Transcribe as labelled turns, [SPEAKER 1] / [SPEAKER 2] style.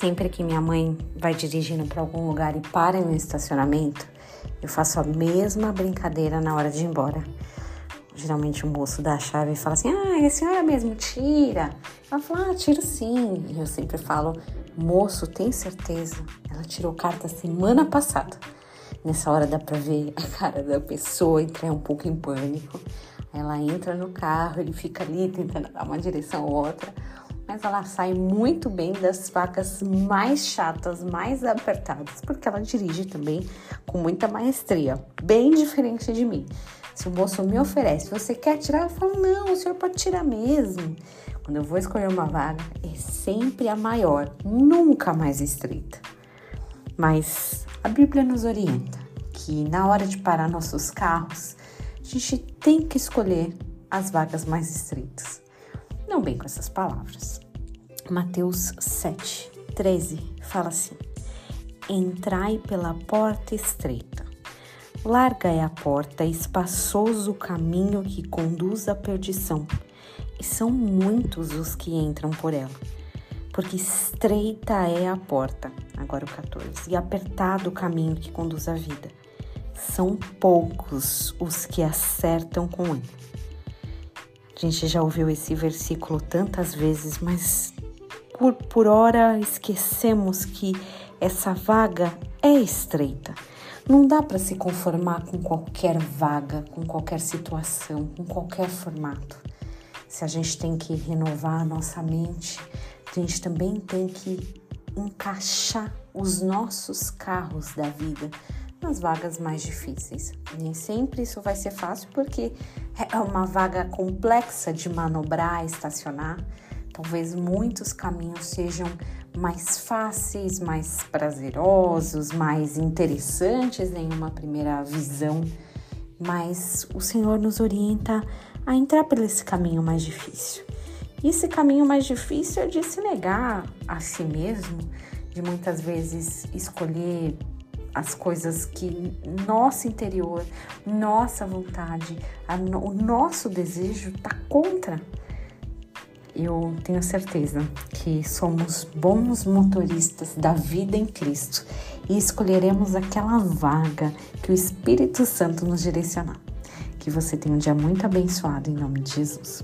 [SPEAKER 1] Sempre que minha mãe vai dirigindo para algum lugar e para em um estacionamento, eu faço a mesma brincadeira na hora de ir embora. Geralmente o moço dá a chave e fala assim: Ah, é a senhora mesmo tira. Ela fala: Ah, tiro sim. E eu sempre falo: Moço, tem certeza? Ela tirou carta semana passada. Nessa hora dá pra ver a cara da pessoa entrar um pouco em pânico. Ela entra no carro, ele fica ali tentando dar uma direção ou outra, mas ela sai muito bem das vacas mais chatas, mais apertadas, porque ela dirige também com muita maestria, bem diferente de mim. Se o moço me oferece, você quer tirar? Eu falo, não, o senhor pode tirar mesmo. Quando eu vou escolher uma vaga, é sempre a maior, nunca mais estreita. Mas a Bíblia nos orienta que na hora de parar nossos carros, a gente tem que escolher as vagas mais estreitas. Não bem com essas palavras. Mateus 7, 13 fala assim: Entrai pela porta estreita. Larga é a porta, espaçoso o caminho que conduz à perdição, e são muitos os que entram por ela. Porque estreita é a porta, agora o 14, e apertado o caminho que conduz à vida. São poucos os que acertam com ele. A gente já ouviu esse versículo tantas vezes, mas por, por hora esquecemos que essa vaga é estreita. Não dá para se conformar com qualquer vaga, com qualquer situação, com qualquer formato. Se a gente tem que renovar a nossa mente, a gente também tem que encaixar os nossos carros da vida nas vagas mais difíceis. Nem sempre isso vai ser fácil porque é uma vaga complexa de manobrar, estacionar. Talvez muitos caminhos sejam mais fáceis, mais prazerosos, mais interessantes em uma primeira visão, mas o Senhor nos orienta a entrar por esse caminho mais difícil. E esse caminho mais difícil é de se negar a si mesmo, de muitas vezes escolher as coisas que nosso interior, nossa vontade, o nosso desejo está contra eu tenho certeza que somos bons motoristas da vida em Cristo e escolheremos aquela vaga que o Espírito Santo nos direcionar. Que você tenha um dia muito abençoado em nome de Jesus.